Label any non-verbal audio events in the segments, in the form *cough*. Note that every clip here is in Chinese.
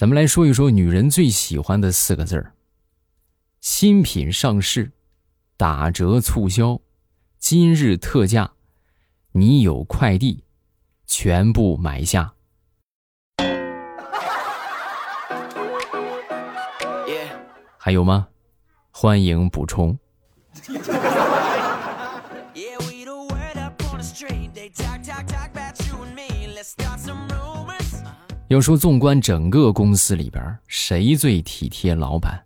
咱们来说一说女人最喜欢的四个字儿：新品上市、打折促销、今日特价、你有快递，全部买下。还有吗？欢迎补充。*laughs* 要说纵观整个公司里边，谁最体贴老板？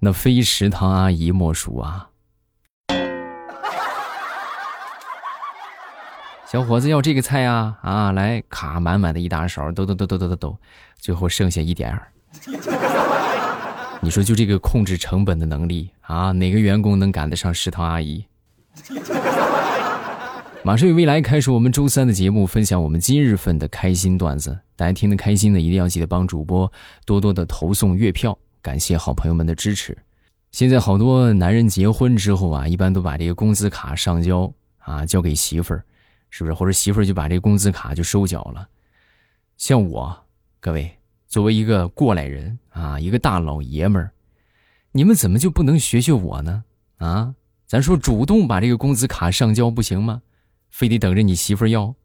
那非食堂阿姨莫属啊！小伙子要这个菜啊啊！来，卡满满的一大勺，抖抖抖抖抖抖抖，最后剩下一点儿。你说就这个控制成本的能力啊，哪个员工能赶得上食堂阿姨？马上与未来开始我们周三的节目，分享我们今日份的开心段子。大家听得开心的，一定要记得帮主播多多的投送月票，感谢好朋友们的支持。现在好多男人结婚之后啊，一般都把这个工资卡上交啊，交给媳妇儿，是不是？或者媳妇儿就把这个工资卡就收缴了。像我，各位作为一个过来人啊，一个大老爷们儿，你们怎么就不能学学我呢？啊，咱说主动把这个工资卡上交不行吗？非得等着你媳妇儿要，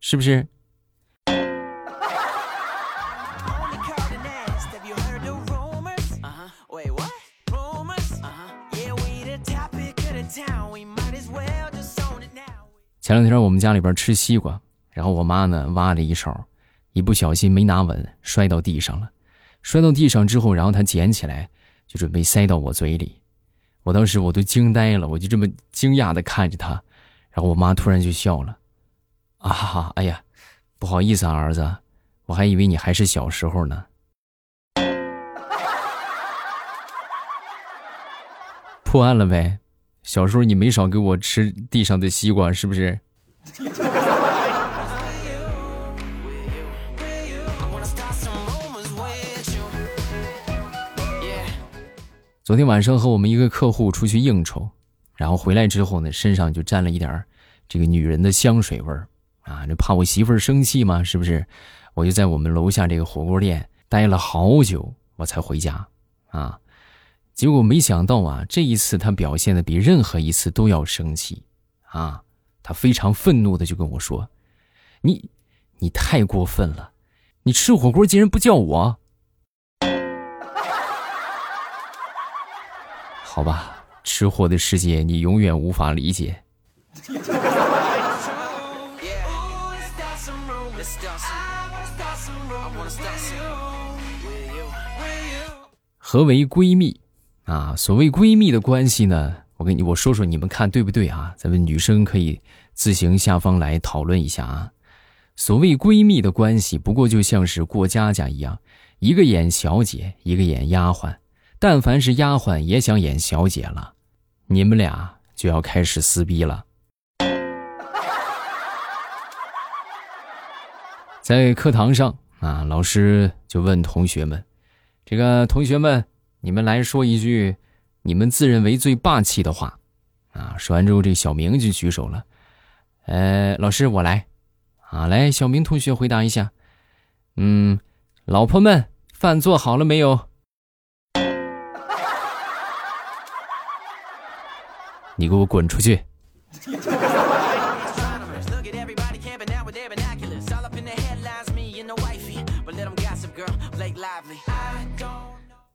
是不是？前两天我们家里边吃西瓜，然后我妈呢挖了一勺，一不小心没拿稳，摔到地上了。摔到地上之后，然后她捡起来就准备塞到我嘴里，我当时我都惊呆了，我就这么惊讶的看着她。然后我妈突然就笑了，啊哈哈，哎呀，不好意思啊，儿子，我还以为你还是小时候呢。破案了呗，小时候你没少给我吃地上的西瓜，是不是？昨天晚上和我们一个客户出去应酬。然后回来之后呢，身上就沾了一点这个女人的香水味儿啊，这怕我媳妇生气嘛，是不是？我就在我们楼下这个火锅店待了好久，我才回家啊。结果没想到啊，这一次他表现的比任何一次都要生气啊，他非常愤怒的就跟我说：“你，你太过分了，你吃火锅竟然不叫我。*laughs* ”好吧。吃货的世界，你永远无法理解。何为闺蜜啊？所谓闺蜜的关系呢？我跟你我说说，你们看对不对啊？咱们女生可以自行下方来讨论一下啊。所谓闺蜜的关系，不过就像是过家家一样，一个演小姐，一个演丫鬟。但凡是丫鬟，也想演小姐了。你们俩就要开始撕逼了。在课堂上啊，老师就问同学们：“这个同学们，你们来说一句你们自认为最霸气的话。”啊，说完之后，这小明就举手了：“呃，老师，我来。”啊，来，小明同学回答一下：“嗯，老婆们，饭做好了没有？” *laughs* 你给我滚出去！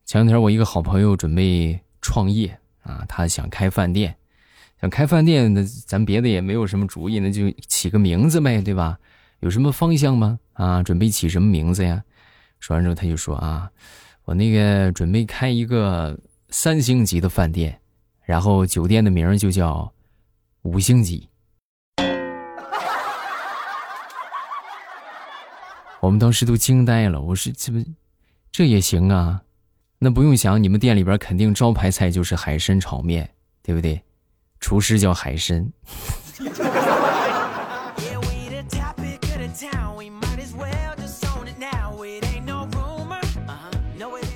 前两天我一个好朋友准备创业啊，他想开饭店，想开饭店，那咱别的也没有什么主意，那就起个名字呗，对吧？有什么方向吗？啊，准备起什么名字呀？说完之后他就说啊，我那个准备开一个三星级的饭店。然后酒店的名就叫五星级。*laughs* 我们当时都惊呆了，我说这不这也行啊？那不用想，你们店里边肯定招牌菜就是海参炒面，对不对？厨师叫海参。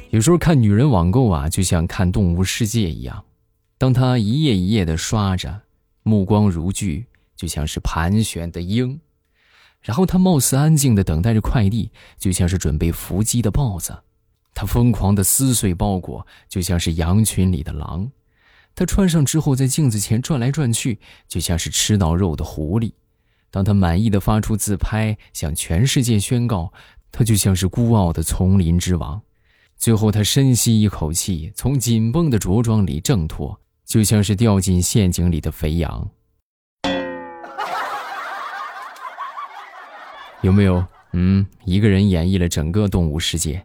有时候看女人网购啊，就像看动物世界一样。当她一页一页的刷着，目光如炬，就像是盘旋的鹰，然后她貌似安静的等待着快递，就像是准备伏击的豹子；他疯狂的撕碎包裹，就像是羊群里的狼；他穿上之后在镜子前转来转去，就像是吃到肉的狐狸；当他满意的发出自拍，向全世界宣告，他就像是孤傲的丛林之王；最后他深吸一口气，从紧绷的着装里挣脱，就像是掉进陷阱里的肥羊。有没有？嗯，一个人演绎了整个动物世界。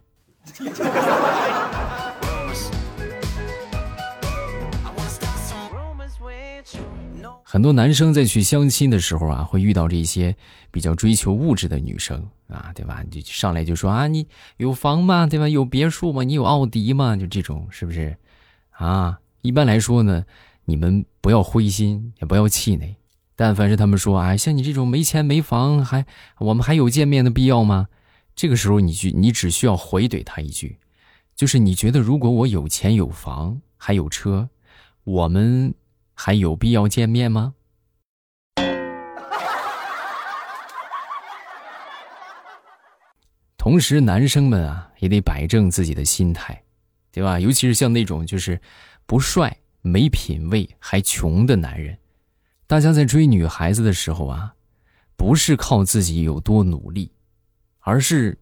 很多男生在去相亲的时候啊，会遇到这些比较追求物质的女生啊，对吧？就上来就说啊，你有房吗？对吧？有别墅吗？你有奥迪吗？就这种，是不是？啊，一般来说呢，你们不要灰心，也不要气馁。但凡是他们说啊，像你这种没钱没房，还我们还有见面的必要吗？这个时候，你去，你只需要回怼他一句，就是你觉得如果我有钱有房还有车，我们还有必要见面吗？*laughs* 同时，男生们啊，也得摆正自己的心态，对吧？尤其是像那种就是不帅、没品位还穷的男人。大家在追女孩子的时候啊，不是靠自己有多努力，而是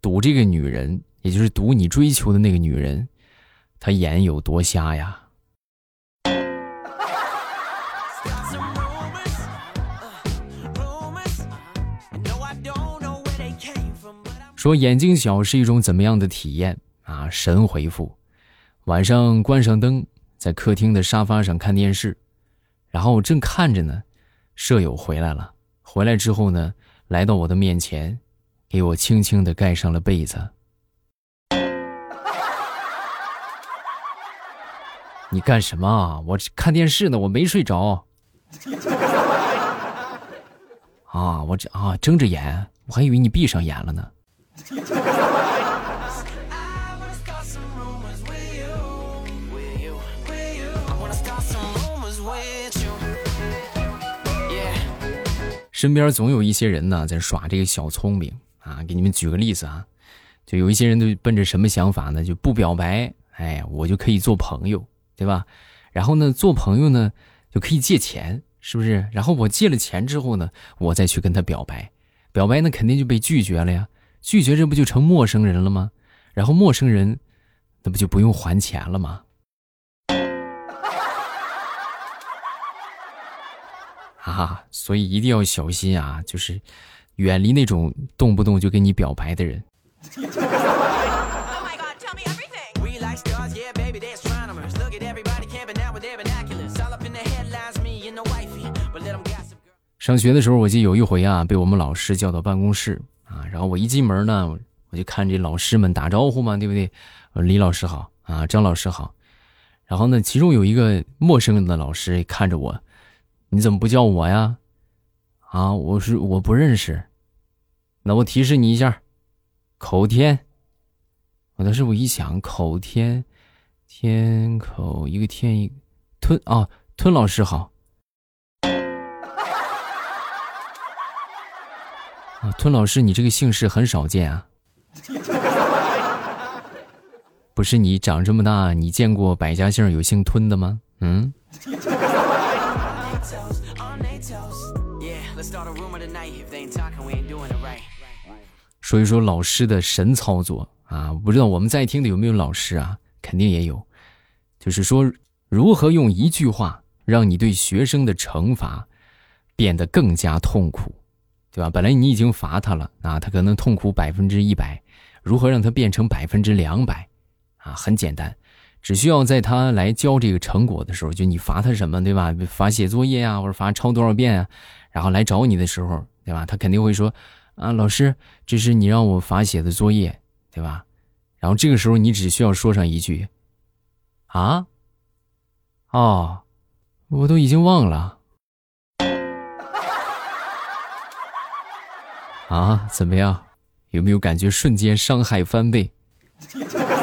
赌这个女人，也就是赌你追求的那个女人，她眼有多瞎呀。说眼睛小是一种怎么样的体验啊？神回复：晚上关上灯，在客厅的沙发上看电视。然后正看着呢，舍友回来了。回来之后呢，来到我的面前，给我轻轻的盖上了被子。你干什么啊？我看电视呢，我没睡着。*laughs* 啊，我这啊睁着眼，我还以为你闭上眼了呢。身边总有一些人呢，在耍这个小聪明啊！给你们举个例子啊，就有一些人都奔着什么想法呢？就不表白，哎，我就可以做朋友，对吧？然后呢，做朋友呢，就可以借钱，是不是？然后我借了钱之后呢，我再去跟他表白，表白那肯定就被拒绝了呀，拒绝这不就成陌生人了吗？然后陌生人，那不就不用还钱了吗？啊，所以一定要小心啊！就是远离那种动不动就跟你表白的人。上学的时候，我记得有一回啊，被我们老师叫到办公室啊，然后我一进门呢，我就看这老师们打招呼嘛，对不对？李老师好啊，张老师好。然后呢，其中有一个陌生的老师看着我。你怎么不叫我呀？啊，我是我不认识。那我提示你一下，口天。我当时我一想，口天，天口一个天一吞啊，吞老师好。啊，吞老师，你这个姓氏很少见啊。不是你长这么大，你见过百家姓有姓吞的吗？嗯。说一说老师的神操作啊！不知道我们在听的有没有老师啊？肯定也有。就是说，如何用一句话让你对学生的惩罚变得更加痛苦，对吧？本来你已经罚他了啊，他可能痛苦百分之一百，如何让他变成百分之两百？啊，很简单。只需要在他来交这个成果的时候，就你罚他什么，对吧？罚写作业啊，或者罚抄多少遍啊，然后来找你的时候，对吧？他肯定会说：“啊，老师，这是你让我罚写的作业，对吧？”然后这个时候你只需要说上一句：“啊，哦，我都已经忘了。*laughs* ”啊，怎么样？有没有感觉瞬间伤害翻倍？*laughs*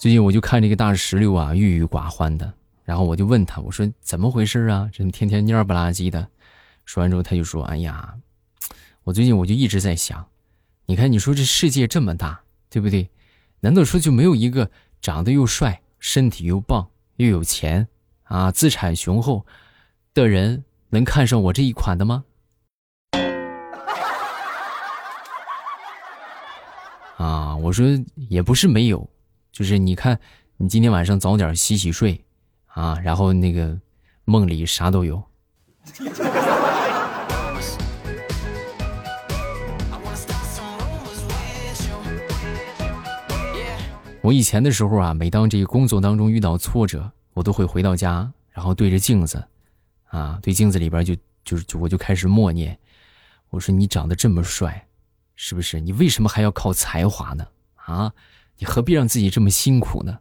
最近我就看这个大石榴啊，郁郁寡欢的。然后我就问他，我说怎么回事啊？这天天蔫不拉几的。说完之后，他就说：“哎呀，我最近我就一直在想，你看，你说这世界这么大，对不对？难道说就没有一个长得又帅、身体又棒、又有钱啊、资产雄厚的人能看上我这一款的吗？”啊，我说也不是没有，就是你看，你今天晚上早点洗洗睡，啊，然后那个梦里啥都有。我以前的时候啊，每当这个工作当中遇到挫折，我都会回到家，然后对着镜子，啊，对镜子里边就就是就我就开始默念，我说你长得这么帅，是不是？你为什么还要靠才华呢？啊，你何必让自己这么辛苦呢？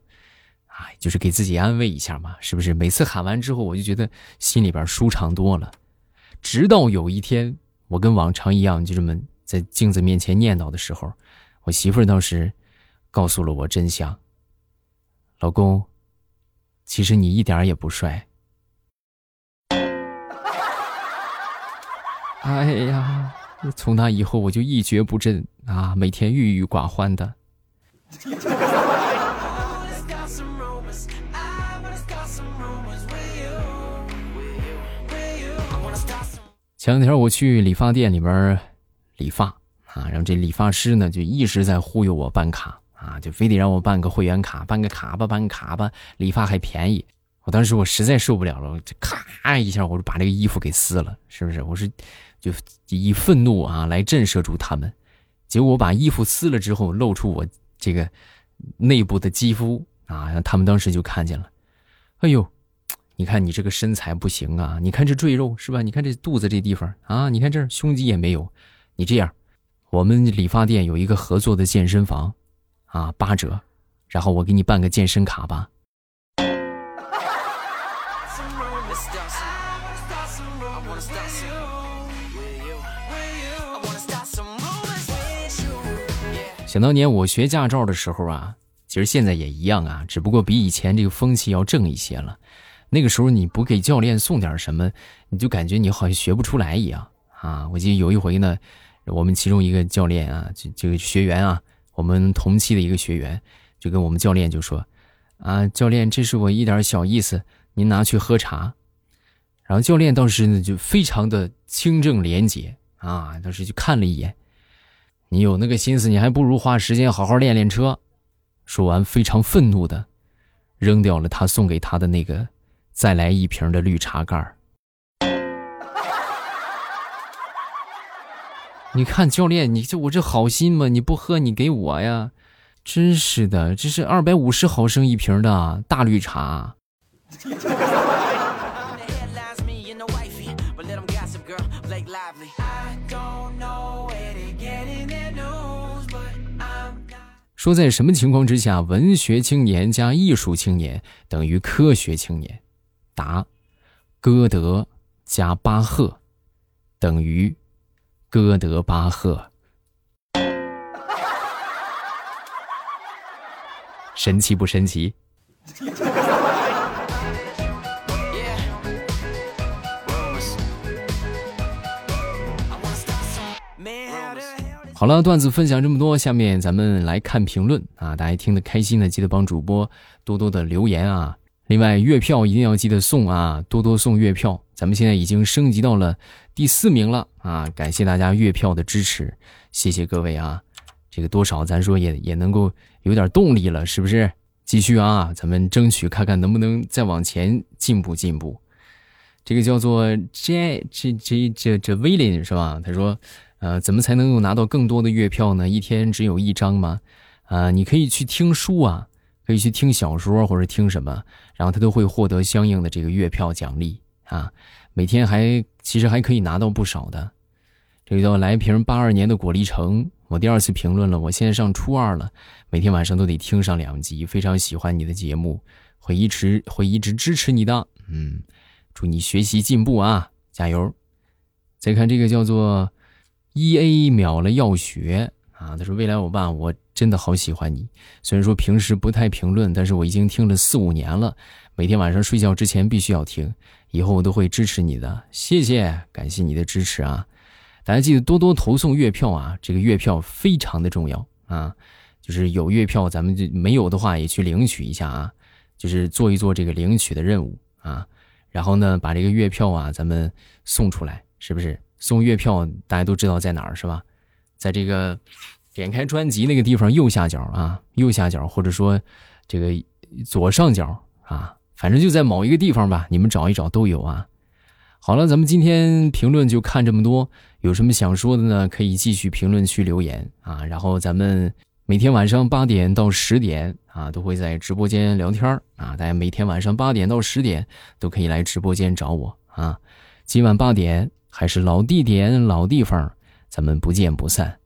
哎，就是给自己安慰一下嘛，是不是？每次喊完之后，我就觉得心里边舒畅多了。直到有一天，我跟往常一样，就这么在镜子面前念叨的时候，我媳妇儿倒是。告诉了我真相，老公，其实你一点也不帅。*laughs* 哎呀，从那以后我就一蹶不振啊，每天郁郁寡欢的。前两天我去理发店里边理发啊，然后这理发师呢就一直在忽悠我办卡。啊，就非得让我办个会员卡，办个卡吧，办个卡吧，理发还便宜。我当时我实在受不了了，就咔一下，我就把这个衣服给撕了，是不是？我是就以愤怒啊来震慑住他们。结果我把衣服撕了之后，露出我这个内部的肌肤啊，他们当时就看见了。哎呦，你看你这个身材不行啊！你看这赘肉是吧？你看这肚子这地方啊，你看这胸肌也没有。你这样，我们理发店有一个合作的健身房。啊，八折，然后我给你办个健身卡吧。想当年我学驾照的时候啊，其实现在也一样啊，只不过比以前这个风气要正一些了。那个时候你不给教练送点什么，你就感觉你好像学不出来一样啊。我记得有一回呢，我们其中一个教练啊，这这个学员啊。我们同期的一个学员就跟我们教练就说：“啊，教练，这是我一点小意思，您拿去喝茶。”然后教练当时呢就非常的清正廉洁啊，当时就看了一眼：“你有那个心思，你还不如花时间好好练练车。”说完，非常愤怒的扔掉了他送给他的那个再来一瓶的绿茶盖儿。*laughs* 你看教练，你这我这好心嘛，你不喝你给我呀，真是的，这是二百五十毫升一瓶的大绿茶。说在什么情况之下，文学青年加艺术青年等于科学青年？答：歌德加巴赫等于。歌德巴赫，神奇不神奇？好了，段子分享这么多，下面咱们来看评论啊！大家听得开心的，记得帮主播多多的留言啊！另外，月票一定要记得送啊，多多送月票。咱们现在已经升级到了第四名了啊！感谢大家月票的支持，谢谢各位啊！这个多少咱说也也能够有点动力了，是不是？继续啊，咱们争取看看能不能再往前进步进步。这个叫做 J J J 这这威廉是吧？他说，呃，怎么才能够拿到更多的月票呢？一天只有一张吗？啊，你可以去听书啊。可以去听小说或者听什么，然后他都会获得相应的这个月票奖励啊。每天还其实还可以拿到不少的。这个叫来瓶八二年的果粒橙，我第二次评论了。我现在上初二了，每天晚上都得听上两集，非常喜欢你的节目，会一直会一直支持你的。嗯，祝你学习进步啊，加油！再看这个叫做 E A 秒了要学。啊，他说：“未来欧巴，我真的好喜欢你。虽然说平时不太评论，但是我已经听了四五年了，每天晚上睡觉之前必须要听，以后我都会支持你的。谢谢，感谢你的支持啊！大家记得多多投送月票啊，这个月票非常的重要啊。就是有月票，咱们就没有的话也去领取一下啊，就是做一做这个领取的任务啊。然后呢，把这个月票啊，咱们送出来，是不是？送月票大家都知道在哪儿是吧？在这个点开专辑那个地方右下角啊，右下角或者说这个左上角啊，反正就在某一个地方吧，你们找一找都有啊。好了，咱们今天评论就看这么多，有什么想说的呢？可以继续评论区留言啊。然后咱们每天晚上八点到十点啊，都会在直播间聊天啊。大家每天晚上八点到十点都可以来直播间找我啊。今晚八点。还是老地点、老地方，咱们不见不散。